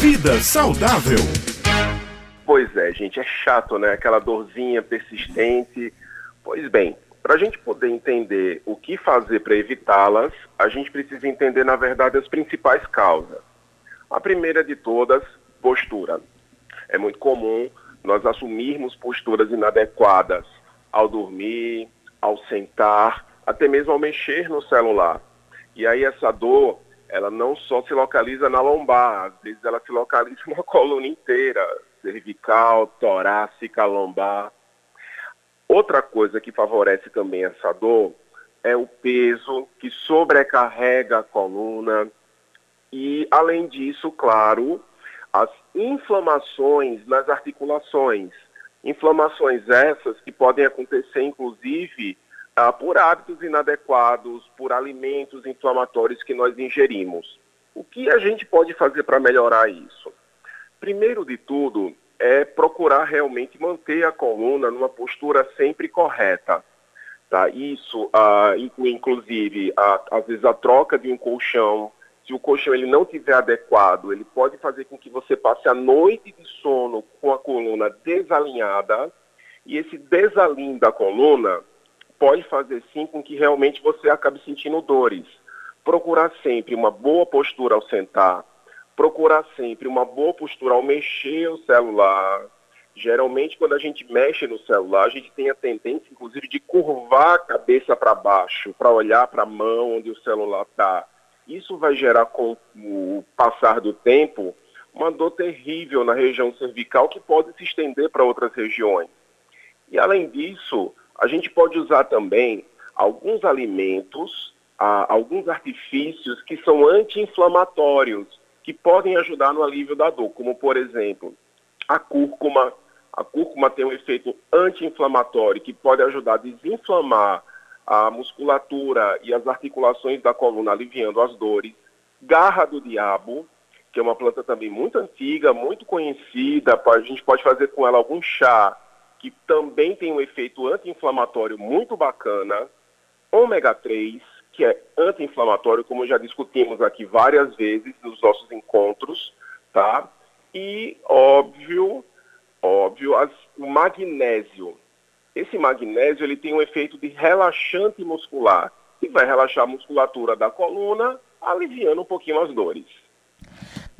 Vida saudável. Pois é, gente, é chato, né? Aquela dorzinha persistente. Pois bem, para a gente poder entender o que fazer para evitá-las, a gente precisa entender, na verdade, as principais causas. A primeira de todas, postura. É muito comum nós assumirmos posturas inadequadas ao dormir, ao sentar, até mesmo ao mexer no celular. E aí essa dor, ela não só se localiza na lombar, às vezes ela se localiza na coluna inteira, cervical, torácica, lombar. Outra coisa que favorece também essa dor é o peso que sobrecarrega a coluna e, além disso, claro, as inflamações nas articulações. Inflamações essas que podem acontecer, inclusive, ah, por hábitos inadequados, por alimentos inflamatórios que nós ingerimos. O que a gente pode fazer para melhorar isso? Primeiro de tudo, é procurar realmente manter a coluna numa postura sempre correta. Tá? Isso ah, inclui, inclusive, a, às vezes, a troca de um colchão, se o colchão ele não tiver adequado, ele pode fazer com que você passe a noite de sono com a coluna desalinhada, e esse desalinho da coluna pode fazer sim com que realmente você acabe sentindo dores. Procurar sempre uma boa postura ao sentar, procurar sempre uma boa postura ao mexer o celular. Geralmente, quando a gente mexe no celular, a gente tem a tendência, inclusive, de curvar a cabeça para baixo, para olhar para a mão onde o celular está. Isso vai gerar, com o passar do tempo, uma dor terrível na região cervical que pode se estender para outras regiões. E além disso, a gente pode usar também alguns alimentos, alguns artifícios que são anti-inflamatórios, que podem ajudar no alívio da dor, como por exemplo, a cúrcuma. A cúrcuma tem um efeito anti-inflamatório que pode ajudar a desinflamar a musculatura e as articulações da coluna, aliviando as dores. Garra do diabo, que é uma planta também muito antiga, muito conhecida, a gente pode fazer com ela algum chá, que também tem um efeito anti-inflamatório muito bacana. Ômega 3, que é anti-inflamatório, como já discutimos aqui várias vezes nos nossos encontros, tá? E, óbvio, óbvio, as, o magnésio, esse magnésio ele tem um efeito de relaxante muscular, que vai relaxar a musculatura da coluna, aliviando um pouquinho as dores.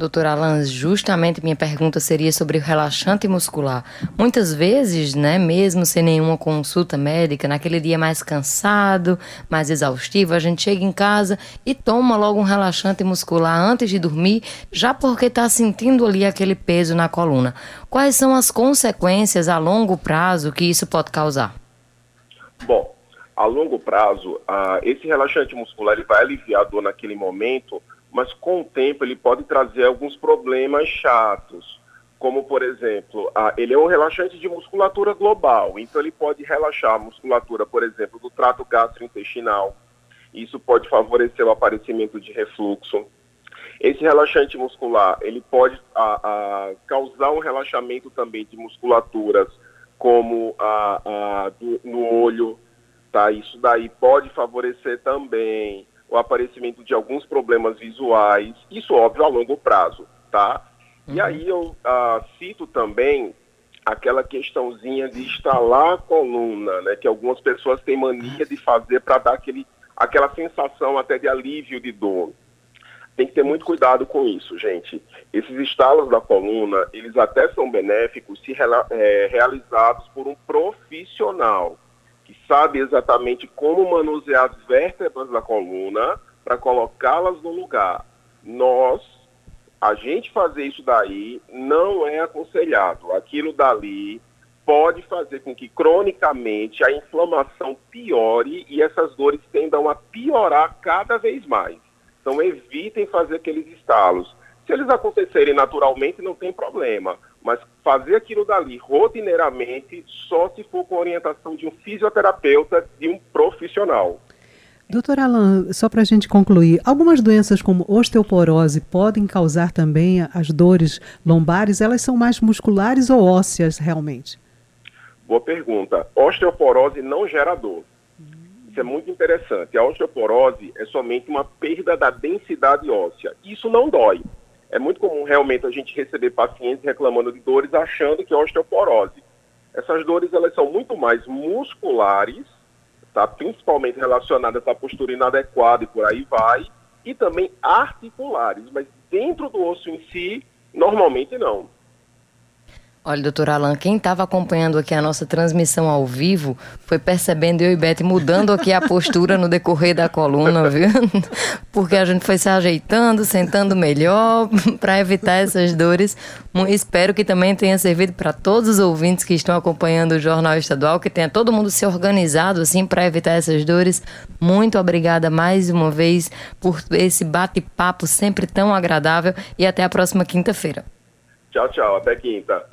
Doutor Alan, justamente minha pergunta seria sobre o relaxante muscular. Muitas vezes, né, mesmo sem nenhuma consulta médica, naquele dia mais cansado, mais exaustivo, a gente chega em casa e toma logo um relaxante muscular antes de dormir, já porque está sentindo ali aquele peso na coluna. Quais são as consequências a longo prazo que isso pode causar? Bom, a longo prazo, uh, esse relaxante muscular ele vai aliviar a dor naquele momento, mas com o tempo ele pode trazer alguns problemas chatos, como por exemplo, a, ele é um relaxante de musculatura global, então ele pode relaxar a musculatura, por exemplo, do trato gastrointestinal. Isso pode favorecer o aparecimento de refluxo. Esse relaxante muscular, ele pode a, a, causar um relaxamento também de musculaturas, como a, do, no olho, tá? Isso daí pode favorecer também o aparecimento de alguns problemas visuais, isso óbvio a longo prazo, tá? Uhum. E aí eu uh, cito também aquela questãozinha de instalar a coluna, né, que algumas pessoas têm mania de fazer para dar aquele, aquela sensação até de alívio de dor. Tem que ter muito cuidado com isso, gente. Esses estalos da coluna, eles até são benéficos se é, realizados por um profissional que sabe exatamente como manusear as vértebras da coluna para colocá-las no lugar. Nós, a gente fazer isso daí não é aconselhado. Aquilo dali pode fazer com que cronicamente a inflamação piore e essas dores tendam a piorar cada vez mais. Então evitem fazer aqueles estalos. Se eles acontecerem naturalmente, não tem problema mas fazer aquilo dali rotineiramente só se for com orientação de um fisioterapeuta, de um profissional. Doutor Alan, só para a gente concluir, algumas doenças como osteoporose podem causar também as dores lombares? Elas são mais musculares ou ósseas realmente? Boa pergunta. Osteoporose não gera dor. Isso é muito interessante. A osteoporose é somente uma perda da densidade óssea. Isso não dói. É muito comum realmente a gente receber pacientes reclamando de dores achando que é osteoporose. Essas dores elas são muito mais musculares, tá? principalmente relacionadas à postura inadequada e por aí vai, e também articulares, mas dentro do osso em si, normalmente não. Olha, doutor Alan, quem estava acompanhando aqui a nossa transmissão ao vivo foi percebendo eu e Beth mudando aqui a postura no decorrer da coluna, viu? Porque a gente foi se ajeitando, sentando melhor para evitar essas dores. Espero que também tenha servido para todos os ouvintes que estão acompanhando o Jornal Estadual, que tenha todo mundo se organizado assim para evitar essas dores. Muito obrigada mais uma vez por esse bate-papo sempre tão agradável e até a próxima quinta-feira. Tchau, tchau. Até quinta.